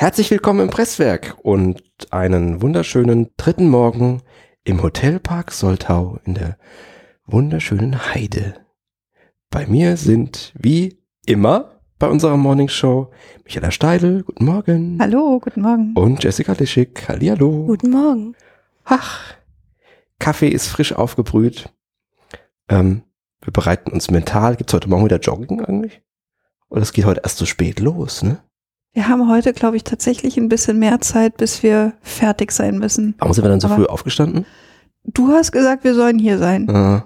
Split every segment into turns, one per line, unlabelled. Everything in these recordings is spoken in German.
Herzlich willkommen im Presswerk und einen wunderschönen dritten Morgen im Hotelpark Soltau in der wunderschönen Heide. Bei mir sind wie immer bei unserer Morningshow Michaela Steidl, guten Morgen.
Hallo, guten Morgen.
Und Jessica Lischig, hallihallo.
Guten Morgen.
Ach, Kaffee ist frisch aufgebrüht. Ähm, wir bereiten uns mental. Gibt's heute Morgen wieder Jogging eigentlich? Oder es geht heute erst so spät los, ne?
Wir haben heute, glaube ich, tatsächlich ein bisschen mehr Zeit, bis wir fertig sein müssen.
Warum sind wir dann so
Aber-
früh aufgestanden?
Du hast gesagt, wir sollen hier sein.
Äh,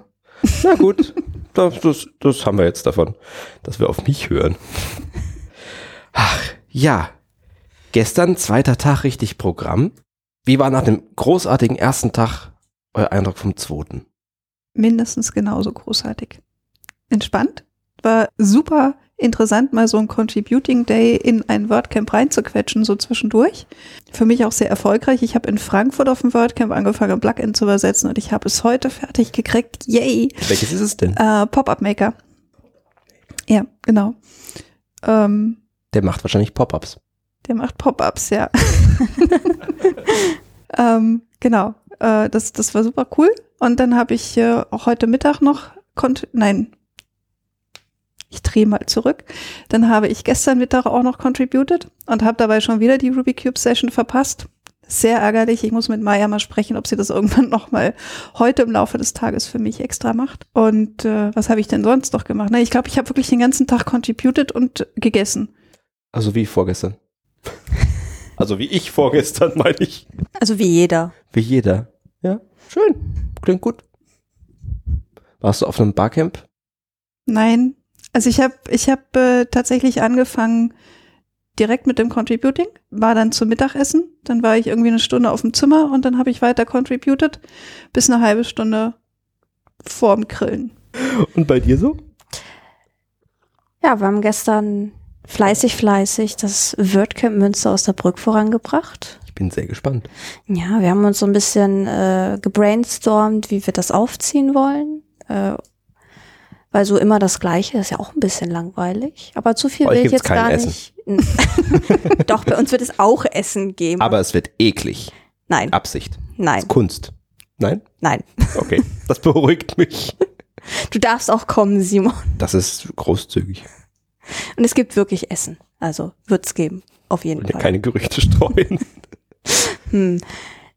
na gut, das, das, das haben wir jetzt davon, dass wir auf mich hören. Ach, ja. Gestern, zweiter Tag, richtig Programm. Wie war nach dem großartigen ersten Tag euer Eindruck vom zweiten?
Mindestens genauso großartig. Entspannt. War super interessant, mal so ein Contributing Day in ein WordCamp reinzuquetschen, so zwischendurch. Für mich auch sehr erfolgreich. Ich habe in Frankfurt auf dem WordCamp angefangen, ein Plugin zu übersetzen und ich habe es heute fertig gekriegt. Yay!
Welches ist es denn?
Äh, Pop-Up Maker. Ja, genau. Ähm,
Der macht wahrscheinlich Pop-ups.
Der macht Pop-ups, ja. ähm, genau. Äh, das, das war super cool. Und dann habe ich äh, auch heute Mittag noch, nein, ich drehe mal zurück. Dann habe ich gestern Mittag auch noch contributed und habe dabei schon wieder die Ruby Cube Session verpasst. Sehr ärgerlich. Ich muss mit Maya mal sprechen, ob sie das irgendwann noch mal heute im Laufe des Tages für mich extra macht. Und äh, was habe ich denn sonst noch gemacht? Na, ich glaube, ich habe wirklich den ganzen Tag contributed und gegessen.
Also wie vorgestern. Also wie ich vorgestern, meine ich.
Also wie jeder.
Wie jeder. Ja, schön. Klingt gut. Warst du auf einem Barcamp?
Nein. Also ich habe ich hab, äh, tatsächlich angefangen direkt mit dem Contributing, war dann zum Mittagessen, dann war ich irgendwie eine Stunde auf dem Zimmer und dann habe ich weiter contributed bis eine halbe Stunde vorm Grillen.
Und bei dir so?
Ja, wir haben gestern fleißig, fleißig das WordCamp Münster aus der Brück vorangebracht.
Ich bin sehr gespannt.
Ja, wir haben uns so ein bisschen äh, gebrainstormt, wie wir das aufziehen wollen. Äh, weil so immer das Gleiche ist ja auch ein bisschen langweilig. Aber zu viel
Bei
will ich jetzt gar
kein
nicht. Doch, bei uns wird es auch Essen geben.
Aber es wird eklig.
nein,
Absicht.
nein,
Ist Kunst. Nein?
nein.
Okay. Das beruhigt mich.
Du darfst auch kommen, Simon.
Das ist großzügig.
Und es gibt wirklich Essen. Also wird's geben. Auf jeden
Und ja
Fall.
keine Gerüchte streuen.
Hm.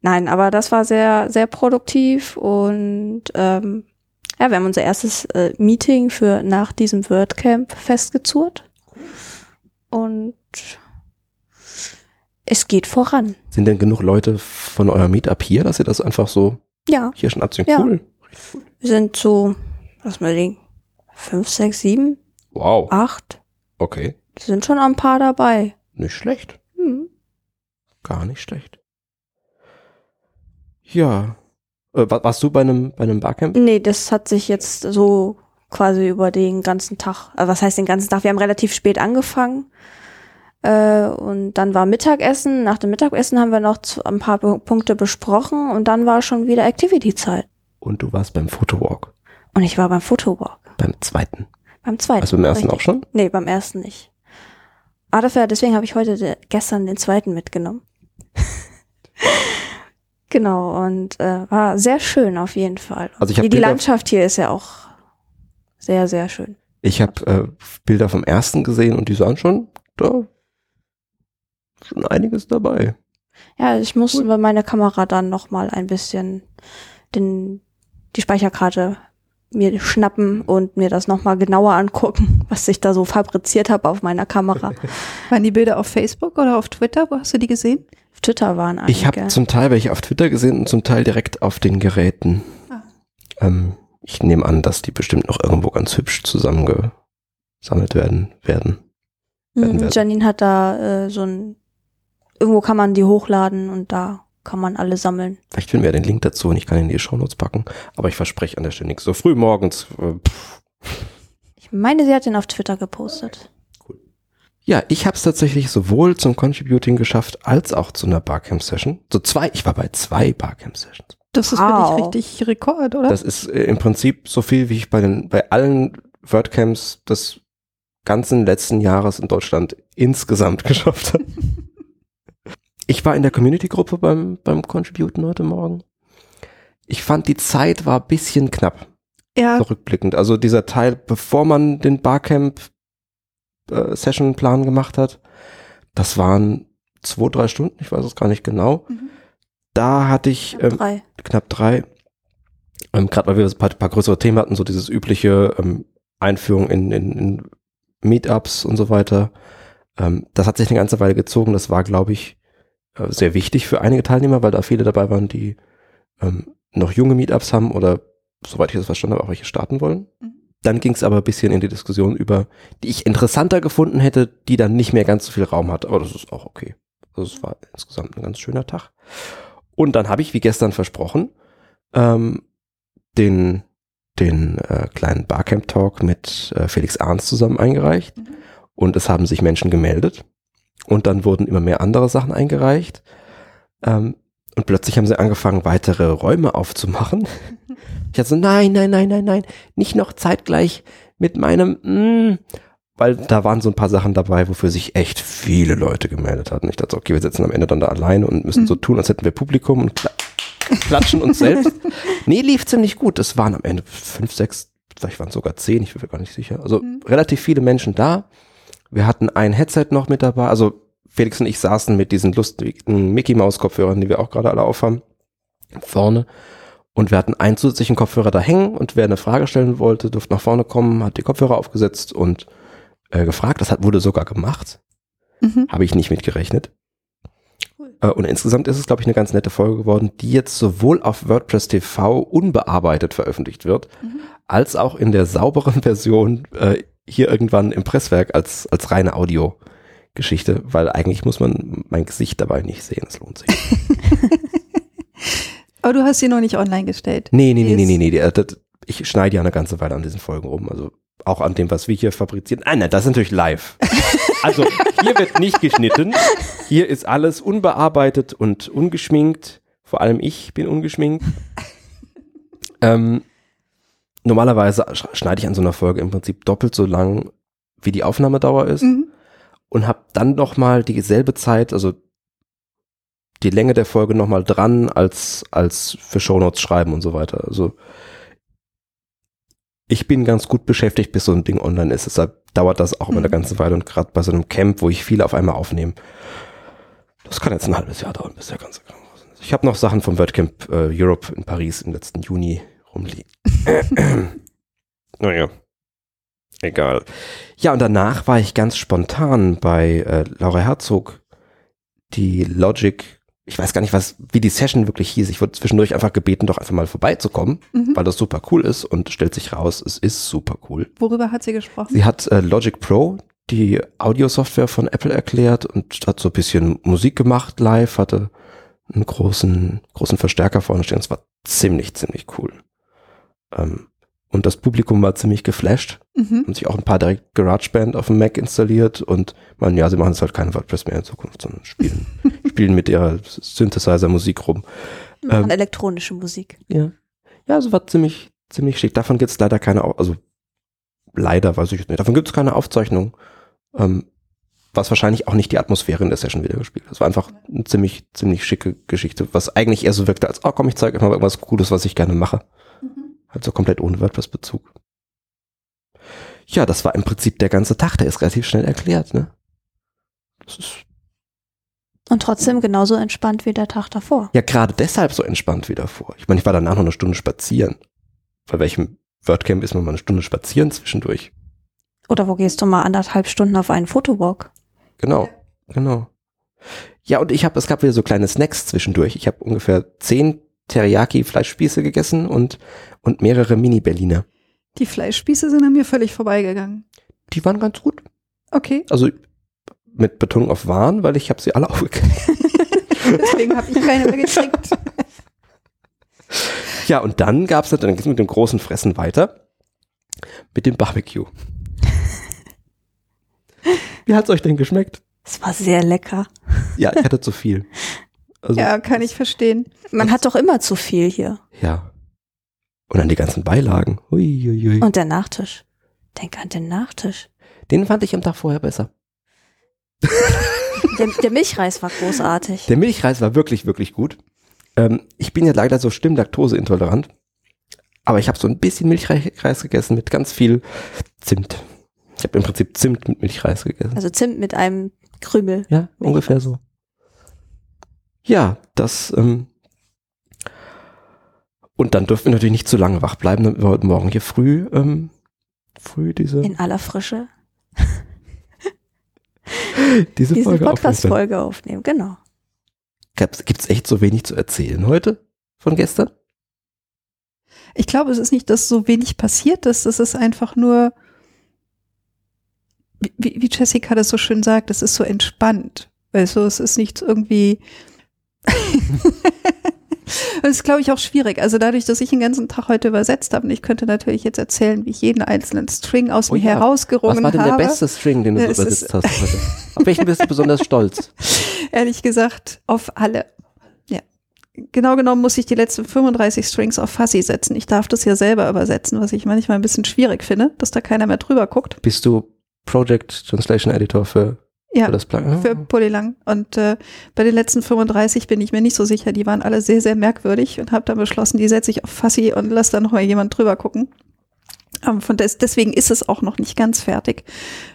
Nein, aber das war sehr, sehr produktiv und ähm, ja, wir haben unser erstes äh, Meeting für nach diesem WordCamp festgezurrt. Und es geht voran.
Sind denn genug Leute von eurem Meetup hier, dass ihr das einfach so
Ja,
hier schon abziehen?
Ja.
Cool.
wir sind so, lass mal denken, fünf, sechs, sieben,
Wow.
acht.
Okay.
Sind schon ein paar dabei.
Nicht schlecht.
Hm.
Gar nicht schlecht. Ja. Äh, wa- warst du bei einem, bei einem Barcamp?
Nee, das hat sich jetzt so quasi über den ganzen Tag, äh, was heißt den ganzen Tag? Wir haben relativ spät angefangen. Äh, und dann war Mittagessen. Nach dem Mittagessen haben wir noch zu, ein paar Pu- Punkte besprochen und dann war schon wieder Activity-Zeit.
Und du warst beim Photowalk.
Und ich war beim Fotowalk.
Beim zweiten.
Beim zweiten.
Also beim ersten
richtig.
auch schon?
Nee, beim ersten nicht. Ah, dafür, deswegen habe ich heute de, gestern den zweiten mitgenommen. genau, und äh, war sehr schön auf jeden Fall.
Also ich hab
die, die
Bilder-
Landschaft hier ist ja auch sehr, sehr schön.
Ich habe äh, Bilder vom ersten gesehen und die sahen schon, da schon einiges dabei.
Ja, ich muss über meine Kamera dann noch mal ein bisschen den, die Speicherkarte mir schnappen und mir das noch mal genauer angucken, was ich da so fabriziert habe auf meiner Kamera.
Waren die Bilder auf Facebook oder auf Twitter? Wo hast du die gesehen?
Auf Twitter waren einige.
Ich habe zum Teil welche auf Twitter gesehen und zum Teil direkt auf den Geräten.
Ah.
Ähm, ich nehme an, dass die bestimmt noch irgendwo ganz hübsch zusammengesammelt werden werden. werden
Mhm,
werden.
Janine hat da äh, so ein, irgendwo kann man die hochladen und da kann man alle sammeln.
Vielleicht finden wir den Link dazu und ich kann ihn in die Shownotes packen. Aber ich verspreche an der Stelle nichts. So früh morgens. Äh.
Ich meine, sie hat den auf Twitter gepostet.
Ja, ich habe es tatsächlich sowohl zum Contributing geschafft als auch zu einer Barcamp-Session. So zwei, ich war bei zwei Barcamp-Sessions.
Das ist
Wow.
wirklich richtig Rekord, oder?
Das ist äh, im Prinzip so viel, wie ich bei den bei allen WordCamps des ganzen letzten Jahres in Deutschland insgesamt geschafft habe. ich war in der Community-Gruppe beim, beim Contributen heute Morgen. Ich fand, die Zeit war ein bisschen knapp,
Ja,
zurückblickend. Also dieser Teil, bevor man den Barcamp-Session-Plan gemacht hat, das waren zwei, drei Stunden, ich weiß es gar nicht genau.
Mhm.
Da hatte ich ähm,
Drei.
knapp drei. Ähm, Gerade weil wir ein paar, paar größere Themen hatten, so dieses übliche ähm, Einführung in, in, in Meetups und so weiter. Ähm, das hat sich eine ganze Weile gezogen. Das war, glaube ich, äh, sehr wichtig für einige Teilnehmer, weil da viele dabei waren, die ähm, noch junge Meetups haben oder, soweit ich das verstanden habe, auch welche starten wollen.
Mhm.
Dann ging es aber ein bisschen in die Diskussion über, die ich interessanter gefunden hätte, die dann nicht mehr ganz so viel Raum hat. Aber das ist auch okay. Also es war insgesamt ein ganz schöner Tag. Und dann habe ich, wie gestern versprochen, ähm, den, den äh, kleinen Barcamp-Talk mit äh, Felix Arns zusammen eingereicht.
Mhm.
Und es haben sich Menschen gemeldet. Und dann wurden immer mehr andere Sachen eingereicht. Ähm, und plötzlich haben sie angefangen, weitere Räume aufzumachen. Ich hatte so, nein, nein, nein, nein, nein, nicht noch zeitgleich mit meinem, mm, weil da waren so ein paar Sachen dabei, wofür sich echt viele Leute gemeldet hatten. Ich dachte, so, okay, wir sitzen am Ende dann da alleine und müssen so tun, als hätten wir Publikum und kla klatschen uns selbst. Nee, lief ziemlich gut. Es waren am Ende fünf, sechs, vielleicht waren es sogar zehn, ich bin mir gar nicht sicher. Also
Mhm.
relativ viele Menschen da. Wir hatten ein Headset noch mit dabei. Also Felix und ich saßen mit diesen lustigen Mickey Maus Kopfhörern, die wir auch gerade alle aufhaben, vorne. Und wir hatten einen zusätzlichen Kopfhörer da hängen und wer eine Frage stellen wollte, durfte nach vorne kommen, hat die Kopfhörer aufgesetzt und äh, gefragt. Das hat, wurde sogar gemacht.
Mhm.
Habe ich nicht mitgerechnet.
Cool.
Äh, Und insgesamt ist es, glaube ich, eine ganz nette Folge geworden, die jetzt sowohl auf WordPress TV unbearbeitet veröffentlicht wird,
Mhm.
als auch in der sauberen Version äh, hier irgendwann im Presswerk als, als reine Audiogeschichte, weil eigentlich muss man mein Gesicht dabei nicht sehen, es lohnt sich.
Aber du hast sie noch nicht online gestellt.
Nee, nee, nee, nee, nee, nee. äh, Ich schneide ja eine ganze Weile an diesen Folgen rum, also auch an dem, was wir hier fabrizieren. Nein, nein, das ist natürlich live. Also hier wird nicht geschnitten. Hier ist alles unbearbeitet und ungeschminkt. Vor allem ich bin ungeschminkt. Ähm, normalerweise sch- schneide ich an so einer Folge im Prinzip doppelt so lang, wie die Aufnahmedauer ist
Mhm.
Und habe dann noch mal dieselbe Zeit, also die Länge der Folge noch mal dran als als für Shownotes schreiben und so weiter. Also ich bin ganz gut beschäftigt, bis so ein Ding online ist. Deshalb dauert das auch immer eine
Mhm.
ganze Weile und gerade bei so einem Camp, wo ich viele auf einmal aufnehme, das kann jetzt ein halbes Jahr dauern, bis der ganze Kram raus ist. Ich habe noch Sachen vom WordCamp äh, Europe in Paris im letzten Juni rumliegen. naja, egal. Ja, und danach war ich ganz spontan bei äh, Laura Herzog, die Logic, ich weiß gar nicht, was, wie die Session wirklich hieß. Ich wurde zwischendurch einfach gebeten, doch einfach mal vorbeizukommen,
Mhm.
weil das super cool ist und stellt sich raus, es ist super cool.
Worüber hat sie gesprochen?
Sie hat äh, Logic Pro, die Audiosoftware von Apple erklärt und hat so ein bisschen Musik gemacht live, hatte einen großen, großen Verstärker vorne stehen. Es war ziemlich, ziemlich cool. Ähm, und das Publikum war ziemlich geflasht
Mhm.
haben sich auch ein paar direkt GarageBand auf dem Mac installiert und man, ja, sie machen jetzt halt kein WordPress mehr in Zukunft, sondern spielen, spielen mit ihrer Synthesizer-Musik rum.
Machen
Ähm,
elektronische Musik.
Ja. Ja, also war ziemlich, ziemlich schick. Davon gibt's leider keine, also leider weiß ich nicht, davon gibt's keine Aufzeichnung. Ähm, was wahrscheinlich auch nicht die Atmosphäre in der Session wiedergespielt hat. Es war einfach eine ziemlich, ziemlich schicke Geschichte, was eigentlich eher so wirkte als, oh komm, ich zeige euch mal irgendwas Cooles, was ich gerne mache. Halt so komplett ohne WordPress-Bezug. Ja, das war im Prinzip der ganze Tag, der ist relativ schnell erklärt, ne? Das ist
Und trotzdem genauso entspannt wie der Tag davor.
ja gerade deshalb so entspannt wie davor. Ich meine, ich war danach noch eine Stunde spazieren. Bei welchem WordCamp ist man mal eine Stunde spazieren zwischendurch?
Oder wo gehst du mal anderthalb Stunden auf einen Fotowalk?
Genau, genau. Ja, und ich habe, es gab wieder so kleine Snacks zwischendurch. Ich habe ungefähr zehn Teriyaki-Fleischspieße gegessen und, und mehrere Mini-Berliner.
Die Fleischspieße sind an mir völlig vorbeigegangen.
Die waren ganz gut.
Okay,
Also mit Betonung auf waren, weil ich habe sie alle aufgegessen.
deswegen habe ich keine mehr gekriegt.
Ja, und dann gab's dann ging's mit dem großen Fressen weiter. Mit dem Barbecue. Wie hat's euch denn geschmeckt?
Es war sehr lecker.
Ja, ich hatte zu viel. Also,
Ja, kann ich verstehen.
Man hat doch immer zu viel hier.
ja. Und dann die ganzen Beilagen. Hui.
Und der Nachtisch. Denk an den Nachtisch.
Den fand ich am Tag vorher besser.
Der, der Milchreis war großartig.
Der Milchreis war wirklich, wirklich gut. Ähm, ich bin ja leider so schlimm laktoseintolerant. Aber ich habe so ein bisschen Milchreis gegessen mit ganz viel Zimt. Ich habe im Prinzip Zimt mit Milchreis gegessen.
Also Zimt mit einem Krümel.
Ja, ungefähr so. Ja, das. Ähm, und dann dürfen wir natürlich nicht zu lange wach bleiben, damit wir heute Morgen hier früh, ähm, früh diese,
In aller Frische.
diese,
Diese
Folge aufnehmen.
Podcast-Folge aufnehmen, genau.
Gibt es echt so wenig zu erzählen heute von gestern?
Ich glaube, es ist nicht, dass so wenig passiert ist. Es ist einfach nur, wie, wie Jessica das so schön sagt, es ist so entspannt. Du, es ist nicht irgendwie. Das ist, glaube ich, auch schwierig. Also dadurch, dass ich den ganzen Tag heute übersetzt habe, und ich könnte natürlich jetzt erzählen, wie ich jeden einzelnen String aus
Oh
mir
ja.
herausgerungen
Was war denn
habe.
der beste String, den du
es
übersetzt hast heute? Auf welchen bist du besonders stolz?
Ehrlich gesagt, auf alle. Ja. Genau genommen muss ich die letzten 35 Strings auf Fuzzy setzen. Ich darf das ja selber übersetzen, was ich manchmal ein bisschen schwierig finde, dass da keiner mehr drüber guckt.
Bist du Project Translation Editor für,
Ja.
für das Plugin?
für Polylang. Und äh, bei den letzten 35 bin ich mir nicht so sicher. Die waren alle sehr, sehr merkwürdig und habe dann beschlossen, die setze ich auf Fassi und lass dann noch mal jemand drüber gucken. Ähm, von des, deswegen ist es auch noch nicht ganz fertig,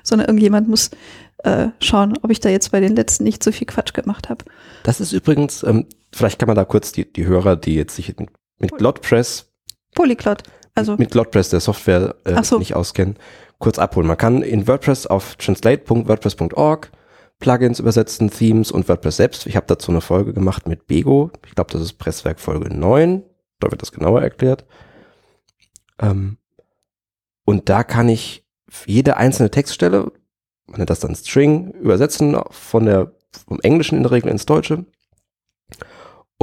sondern irgendjemand muss äh, schauen, ob ich da jetzt bei den letzten nicht so viel Quatsch gemacht habe.
Das ist übrigens, ähm, vielleicht kann man da kurz die, die Hörer, die jetzt sich mit, mit GlotPress,
Polyglot. Also
mit GlotPress der Software äh,
so.
nicht auskennen, kurz abholen. Man kann in WordPress auf translate.wordpress.org Plugins übersetzen, Themes und WordPress selbst. Ich habe dazu eine Folge gemacht mit Bego. Ich glaube, das ist Presswerk Folge 9. Da wird das genauer erklärt. Ähm, und da kann ich jede einzelne Textstelle, man nennt das dann String, übersetzen von der, vom Englischen in der Regel ins Deutsche.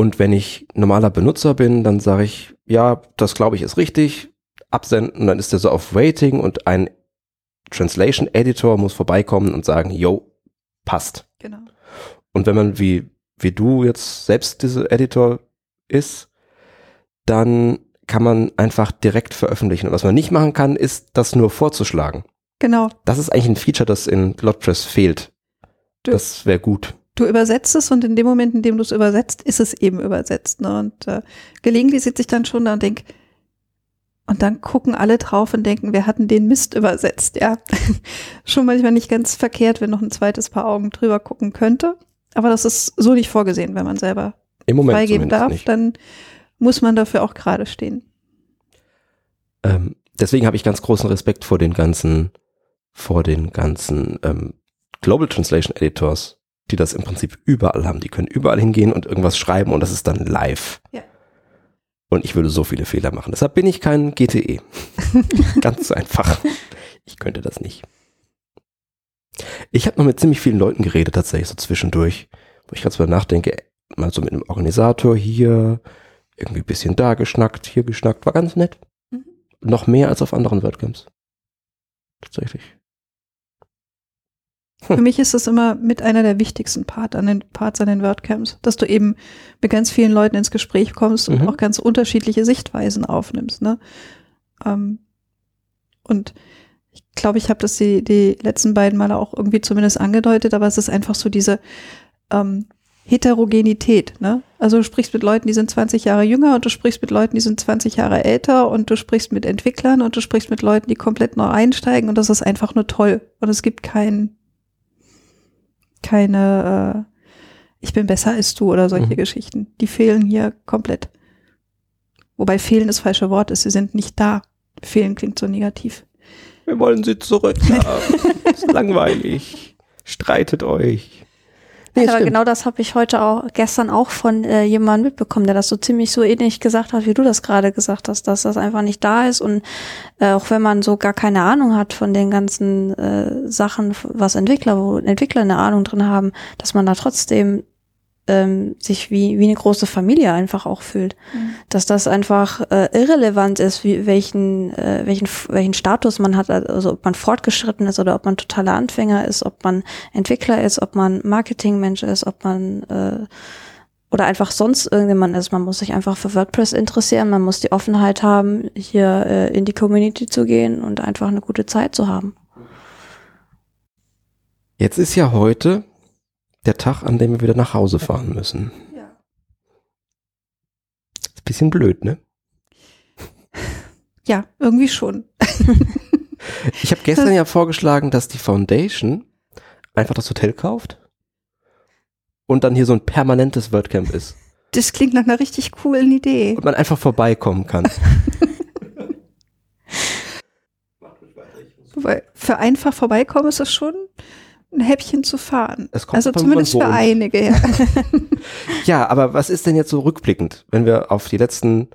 Und wenn ich normaler Benutzer bin, dann sage ich, ja, das glaube ich ist richtig, absenden, dann ist der so auf Waiting und ein Translation Editor muss vorbeikommen und sagen, yo, passt.
genau.
Und wenn man wie, wie du jetzt selbst diese Editor ist, dann kann man einfach direkt veröffentlichen. Und was man nicht machen kann, ist, das nur vorzuschlagen.
Genau.
Das ist eigentlich ein Feature, das in GlotPress fehlt.
Du-
Das wäre gut.
Du übersetzt es und in dem Moment, in dem du es übersetzt, ist es eben übersetzt. Ne? Und äh, gelegentlich sitze ich dann schon da und denke, und dann gucken alle drauf und denken, wir hatten den Mist übersetzt. Ja, schon manchmal nicht ganz verkehrt, wenn noch ein zweites Paar Augen drüber gucken könnte. Aber das ist so nicht vorgesehen, wenn man selber
Im Moment
freigeben darf,
nicht.
dann muss man dafür auch gerade stehen.
Ähm, deswegen habe ich ganz großen Respekt vor den ganzen, vor den ganzen ähm, Global Translation Editors, die das im Prinzip überall haben. Die können überall hingehen und irgendwas schreiben und das ist dann live.
Ja.
Und ich würde so viele Fehler machen. Deshalb bin ich kein GTE. ganz einfach. Ich könnte das nicht. Ich habe noch mit ziemlich vielen Leuten geredet, tatsächlich so zwischendurch, wo ich ganz mal nachdenke, mal so mit einem Organisator hier, irgendwie ein bisschen da geschnackt, hier geschnackt, war ganz nett.
Mhm.
Noch mehr als auf anderen WordCamps. Tatsächlich. Hm.
Für mich ist das immer mit einer der wichtigsten Part an den Parts an den WordCamps, dass du eben mit ganz vielen Leuten ins Gespräch kommst und
Mhm.
auch ganz unterschiedliche Sichtweisen aufnimmst. Ne? Ähm, und ich glaube, ich habe das die, die letzten beiden Male auch irgendwie zumindest angedeutet, aber es ist einfach so diese ähm, Heterogenität. Ne? Also du sprichst mit Leuten, die sind 20 Jahre jünger und du sprichst mit Leuten, die sind 20 Jahre älter und du sprichst mit Entwicklern und du sprichst mit Leuten, die komplett neu einsteigen und das ist einfach nur toll. Und es gibt kein, keine, äh, ich bin besser als du oder solche
Mhm.
Geschichten. Die fehlen hier komplett. Wobei fehlen das falsche Wort ist, sie sind nicht da. Fehlen klingt so negativ.
Wir wollen sie zurück. ist langweilig. Streitet euch. Nee,
aber
stimmt.
genau das habe ich heute auch, gestern auch von äh, jemandem mitbekommen, der das so ziemlich so ähnlich gesagt hat, wie du das gerade gesagt hast, dass das einfach nicht da ist und äh, auch wenn man so gar keine Ahnung hat von den ganzen äh, Sachen, was Entwickler, wo Entwickler eine Ahnung drin haben, dass man da trotzdem ähm, sich wie, wie eine große Familie einfach auch fühlt. Dass das einfach äh, irrelevant ist, wie, welchen, äh, welchen, welchen Status man hat, also ob man fortgeschritten ist oder ob man totaler Anfänger ist, ob man Entwickler ist, ob man Marketingmensch ist, ob man äh, oder einfach sonst irgendjemand ist. Man muss sich einfach für WordPress interessieren, man muss die Offenheit haben, hier äh, in die Community zu gehen und einfach eine gute Zeit zu haben.
Jetzt ist ja heute der Tag, an dem wir wieder nach Hause fahren müssen.
Ja.
Ist ein bisschen blöd, ne?
Ja, irgendwie schon.
Ich habe gestern ja vorgeschlagen, dass die Foundation einfach das Hotel kauft und dann hier so ein permanentes WordCamp ist
Das klingt nach einer richtig coolen Idee.
und man einfach vorbeikommen kann.
Für einfach vorbeikommen ist das schon ein Häppchen zu fahren.
Es kommt
Also zumindest für einige, ja.
Ja, aber was ist denn jetzt so rückblickend, wenn wir auf die letzten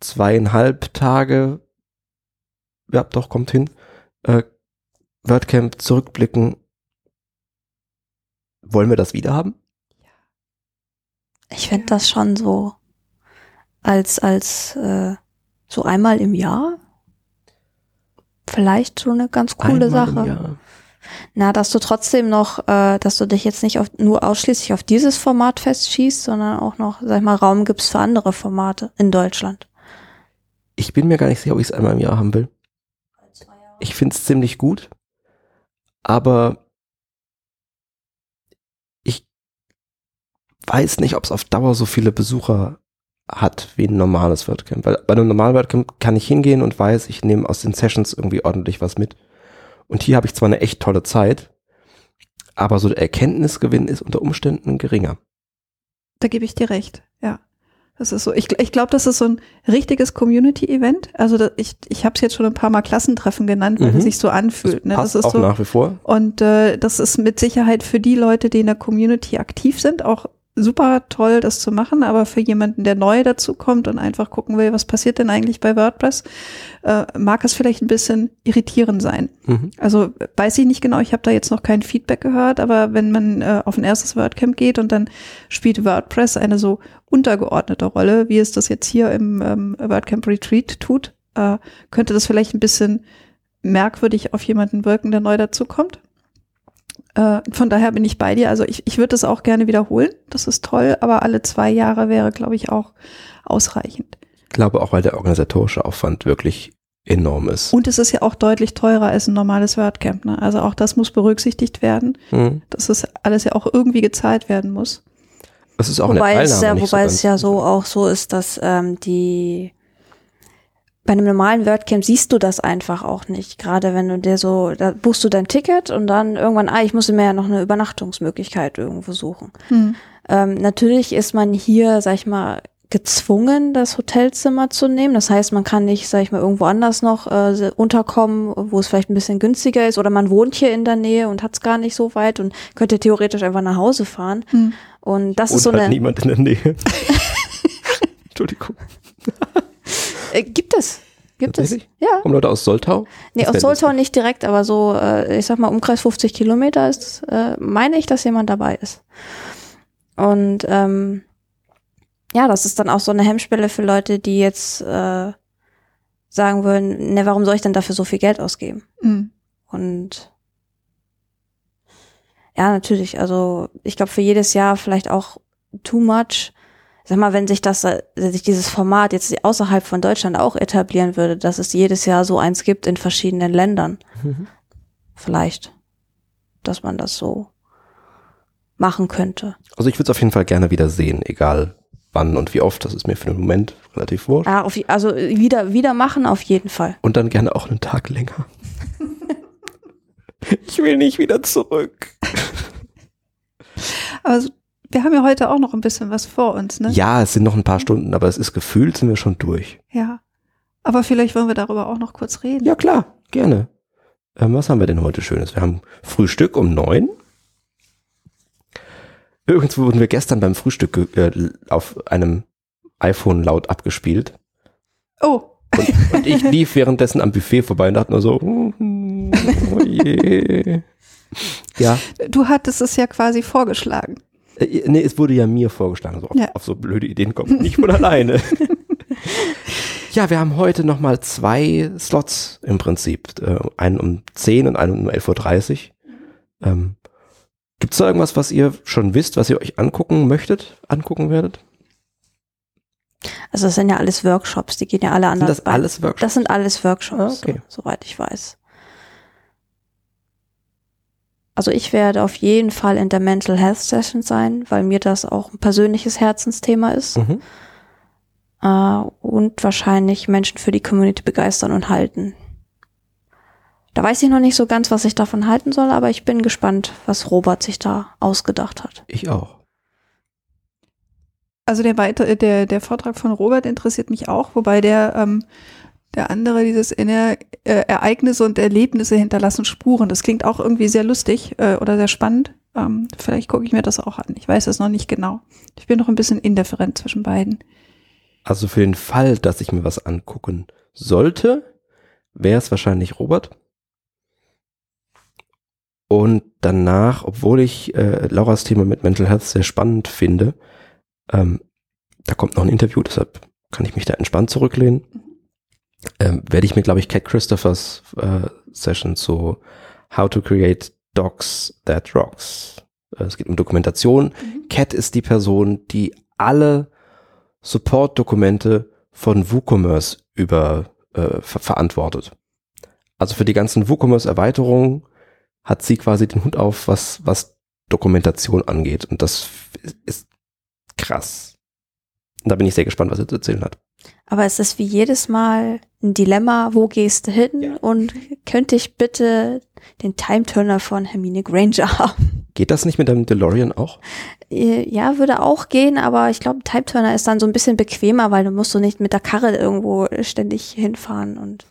zweieinhalb Tage, ja, doch, kommt hin, äh, WordCamp zurückblicken? Wollen wir das wieder haben?
Ich fände das schon so als, als äh, so einmal im Jahr. Vielleicht so eine ganz coole
Einmal im
Sache. Na, dass du trotzdem noch, äh, dass du dich jetzt nicht auf, nur ausschließlich auf dieses Format festschießt, sondern auch noch, sag ich mal, Raum gibst für andere Formate in Deutschland.
Ich bin mir gar nicht sicher, ob ich es einmal im Jahr haben will. Ich finde es ziemlich gut, aber ich weiß nicht, ob es auf Dauer so viele Besucher hat wie ein normales WordCamp. Weil bei einem normalen WordCamp kann ich hingehen und weiß, ich nehme aus den Sessions irgendwie ordentlich was mit. Und hier habe ich zwar eine echt tolle Zeit, aber so der Erkenntnisgewinn ist unter Umständen geringer.
Da gebe ich dir recht, ja. Das ist so. Ich, ich glaube, das ist so ein richtiges Community-Event. Also da, ich, ich habe es jetzt schon ein paar Mal Klassentreffen genannt, weil
Mhm.
es sich so anfühlt. Ne?
passt
Das ist
auch
so.
nach wie vor.
Und äh, das ist mit Sicherheit für die Leute, die in der Community aktiv sind, auch super toll, das zu machen. Aber für jemanden, der neu dazu kommt und einfach gucken will, was passiert denn eigentlich bei WordPress, äh, mag es vielleicht ein bisschen irritierend sein.
Mhm.
Also weiß ich nicht genau, ich habe da jetzt noch kein Feedback gehört, aber wenn man äh, auf ein erstes WordCamp geht und dann spielt WordPress eine so untergeordnete Rolle, wie es das jetzt hier im ähm, WordCamp Retreat tut, äh, könnte das vielleicht ein bisschen merkwürdig auf jemanden wirken, der neu dazukommt. Äh, von daher bin ich bei dir. Also ich, ich würde das auch gerne wiederholen. Das ist toll, aber alle zwei Jahre wäre, glaube ich, auch ausreichend.
Ich glaube auch, weil der organisatorische Aufwand wirklich enorm ist.
Und es ist ja auch deutlich teurer als ein normales WordCamp. Ne? Also auch das muss berücksichtigt werden,
Mhm.
dass es alles ja auch irgendwie gezahlt werden muss.
Es ist auch eine
wobei
Teilnahme
es ja,
nicht
wobei
so
es ja so auch so ist, dass ähm, die bei einem normalen WordCamp siehst du das einfach auch nicht. Gerade wenn du dir so, da buchst du dein Ticket und dann irgendwann, ah, ich muss mir ja noch eine Übernachtungsmöglichkeit irgendwo suchen. Ähm, natürlich ist man hier, sag ich mal, gezwungen, das Hotelzimmer zu nehmen. Das heißt, man kann nicht, sag ich mal, irgendwo anders noch äh, unterkommen, wo es vielleicht ein bisschen günstiger ist. Oder man wohnt hier in der Nähe und hat es gar nicht so weit und könnte theoretisch einfach nach Hause fahren.
Hm.
Und das ist so
halt
eine.
niemand in der Nähe. Entschuldigung.
Äh, gibt es. Gibt es. Ja.
Kommen Leute aus Soltau?
Nee, aus Soltau nicht direkt, aber so, äh, ich sag mal, Umkreis 50 Kilometer ist, äh, meine ich, dass jemand dabei ist. Und ähm, ja, das ist dann auch so eine Hemmschwelle für Leute, die jetzt äh, sagen würden, ne, warum soll ich denn dafür so viel Geld ausgeben?
Hm.
Und ja, natürlich, also ich glaube für jedes Jahr vielleicht auch too much. Sag mal, wenn sich das, äh, wenn sich dieses Format jetzt außerhalb von Deutschland auch etablieren würde, dass es jedes Jahr so eins gibt in verschiedenen Ländern,
Mhm.
vielleicht, dass man das so machen könnte.
Also ich würde es auf jeden Fall gerne wieder sehen, egal wann und wie oft. Das ist mir für den Moment relativ wurscht.
Ja, auf, also wieder, wieder machen auf jeden Fall.
Und dann gerne auch einen Tag länger. ich will nicht wieder zurück.
Also wir haben ja heute auch noch ein bisschen was vor uns, ne?
Ja, es sind noch ein paar Stunden, aber es ist gefühlt, sind wir schon durch.
Ja. Aber vielleicht wollen wir darüber auch noch kurz reden.
Ja, klar, gerne. Ähm, was haben wir denn heute Schönes? Wir haben Frühstück um neun. Übrigens wurden wir gestern beim Frühstück äh, auf einem iPhone laut abgespielt.
Oh,
Und, und ich lief währenddessen am Buffet vorbei und dachte nur so, "Mm, oh je. Ja,
du hattest es ja quasi vorgeschlagen.
Äh, nee, es wurde ja mir vorgeschlagen, so auf,
Ja.
auf so blöde Ideen kommt nicht von alleine. ja, wir haben heute nochmal zwei Slots im Prinzip. Äh, einen um 10 und einen um 11.30 Uhr. Ähm, Gibt es da irgendwas, was ihr schon wisst, was ihr euch angucken möchtet, angucken werdet?
Also das sind ja alles Workshops, die gehen ja alle
Sind
anders.
das
bei.
alles Workshops?
Das sind alles Workshops,
Ah, okay.
so, soweit ich weiß. Also ich werde auf jeden Fall in der Mental Health Session sein, weil mir das auch ein persönliches Herzensthema ist.
Mhm.
Äh, und wahrscheinlich Menschen für die Community begeistern und halten. Da weiß ich noch nicht so ganz, was ich davon halten soll, aber ich bin gespannt, was Robert sich da ausgedacht hat.
Ich auch.
Also der, weiter, der, der Vortrag von Robert interessiert mich auch, wobei der, ähm, der andere, dieses Ener äh, Ereignisse und Erlebnisse hinterlassen Spuren. Das klingt auch irgendwie sehr lustig äh, oder sehr spannend. Ähm, vielleicht gucke ich mir das auch an. Ich weiß es noch nicht genau. Ich bin noch ein bisschen indifferent zwischen beiden.
Also für den Fall, dass ich mir was angucken sollte, wäre es wahrscheinlich Robert. Und danach, obwohl ich äh, Lauras Thema mit Mental Health sehr spannend finde, ähm, da kommt noch ein Interview, deshalb kann ich mich da entspannt zurücklehnen. Ähm, werde ich mir, glaube ich, Cat Christophers äh, Session zu How to Create Docs That Rocks. Äh, es geht um Dokumentation. Cat ist die Person, die alle Support-Dokumente von WooCommerce über äh, ver verantwortet. Also für die ganzen WooCommerce-Erweiterungen hat sie quasi den Hut auf, was, was Dokumentation angeht. Und das ist krass. Und da bin ich sehr gespannt, was er zu erzählen hat.
Aber es ist wie jedes Mal ein Dilemma, wo gehst du hin?
Ja.
Und könnte ich bitte den Time-Turner von Hermine Granger haben?
Geht das nicht mit dem DeLorean auch?
Äh, Ja, würde auch gehen, aber ich glaube, Time-Turner ist dann so ein bisschen bequemer, weil du musst so nicht mit der Karre irgendwo ständig hinfahren und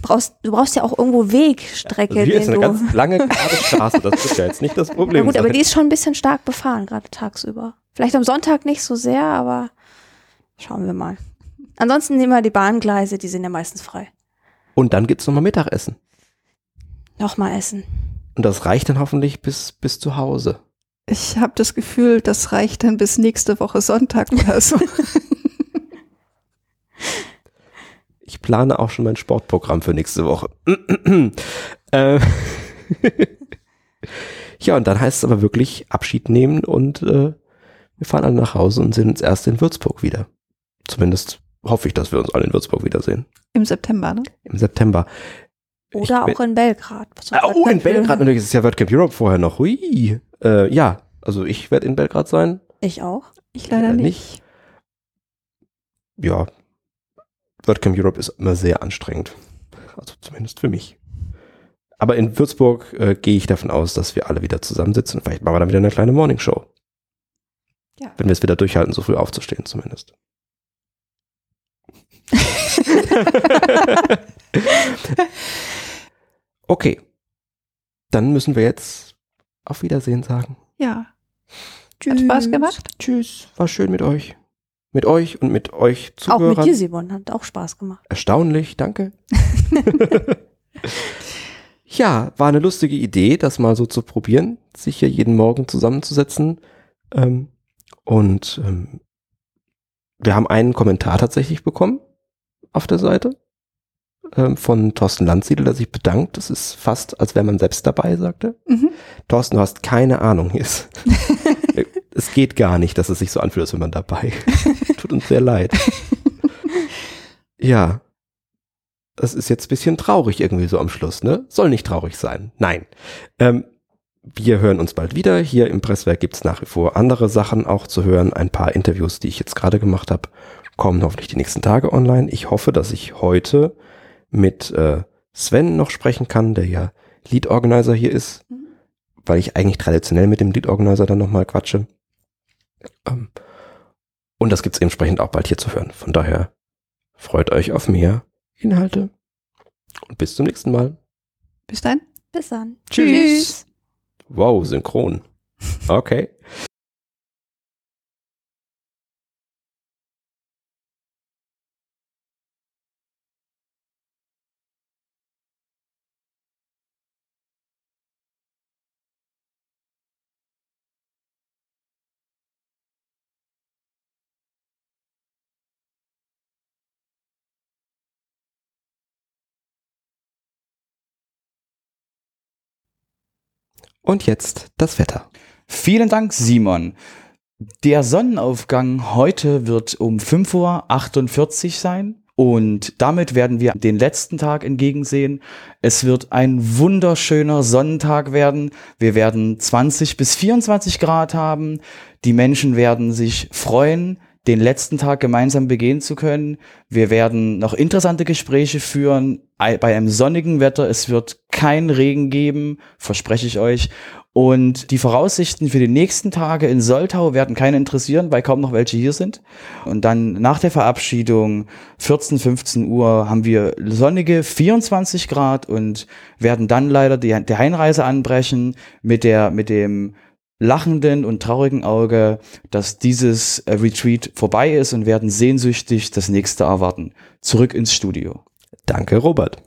brauchst, du brauchst ja auch irgendwo Wegstrecke,
Also hier ist eine ganz lange gerade Straße, das wird ja jetzt nicht das
Na
Problem
gut, aber
sein.
die ist schon ein bisschen stark befahren, gerade tagsüber. Vielleicht am Sonntag nicht so sehr, aber schauen wir mal. Ansonsten nehmen wir die Bahngleise, die sind ja meistens frei.
Und dann gibt's nochmal Mittagessen.
Nochmal essen.
Und das reicht dann hoffentlich bis, bis zu Hause.
Ich habe das Gefühl, das reicht dann bis nächste Woche Sonntag oder so.
Ich plane auch schon mein Sportprogramm für nächste Woche. äh, ja, und dann heißt es aber wirklich Abschied nehmen und äh, wir fahren alle nach Hause und sehen uns erst in Würzburg wieder. Zumindest hoffe ich, dass wir uns alle in Würzburg wiedersehen.
Im September, ne?
Im September. Ich
Oder
bin-
auch in Belgrad.
Ah, oh, in Belgrad natürlich. Es ist ja WordCamp Europe vorher noch. Hui. Äh, ja, also ich werde in Belgrad sein.
Ich auch.
Ich leider
Ja,
nicht.
Ja, WordCamp Europe ist immer sehr anstrengend. Also zumindest für mich. Aber in Würzburg äh, gehe ich davon aus, dass wir alle wieder zusammensitzen. Vielleicht machen wir dann wieder eine kleine Morningshow.
Ja.
Wenn wir es wieder durchhalten, so früh aufzustehen zumindest. okay. Dann müssen wir jetzt auf Wiedersehen sagen.
Ja. Hat Spaß gemacht?
Tschüss. War schön mit euch. Mit euch und mit euch
Auch
Zuhörern.
mit dir, Simon. Hat auch Spaß gemacht.
Erstaunlich, danke. ja, war eine lustige Idee, das mal so zu probieren, sich hier jeden Morgen zusammenzusetzen. Ähm, und ähm, wir haben einen Kommentar tatsächlich bekommen auf der Seite ähm, von Thorsten Landsiedel, der sich bedankt. Das ist fast, als wäre man selbst dabei, sagte.
Mhm.
Thorsten, du hast keine Ahnung. Hier ist, es geht gar nicht, dass es sich so anfühlt, als wenn man dabei. Tut uns sehr leid. Ja. Das ist jetzt ein bisschen traurig irgendwie so am Schluss, ne? Soll nicht traurig sein. Nein. Ähm, wir hören uns bald wieder. Hier im Presswerk gibt's nach wie vor andere Sachen auch zu hören. Ein paar Interviews, die ich jetzt gerade gemacht habe, kommen hoffentlich die nächsten Tage online. Ich hoffe, dass ich heute mit äh, Sven noch sprechen kann, der ja Lead Organizer hier ist,
Mhm.
weil ich eigentlich traditionell mit dem Lead Organizer dann nochmal quatsche. Ähm, und das gibt's entsprechend auch bald hier zu hören. Von daher freut euch auf mehr Inhalte und bis zum nächsten Mal.
Bis dann.
Bis dann.
Tschüss. Wow, synchron. Okay. Und jetzt das Wetter.
Vielen Dank, Simon. Der Sonnenaufgang heute wird um 5.48 Uhr sein Und damit werden wir den letzten Tag entgegensehen. Es wird ein wunderschöner Sonnentag werden. Wir werden 20 bis 24 Grad haben. Die Menschen werden sich freuen, den letzten Tag gemeinsam begehen zu können. Wir werden noch interessante Gespräche führen bei einem sonnigen Wetter. Es wird kein Regen geben, verspreche ich euch. Und die Voraussichten für die nächsten Tage in Soltau werden keine interessieren, weil kaum noch welche hier sind. Und dann nach der Verabschiedung, 14, 15 Uhr, haben wir sonnige 24 Grad und werden dann leider die, die Heimreise anbrechen mit der, mit dem lachenden und traurigen Auge, dass dieses äh, Retreat vorbei ist und werden sehnsüchtig das nächste erwarten. Zurück ins Studio.
Danke, Robert.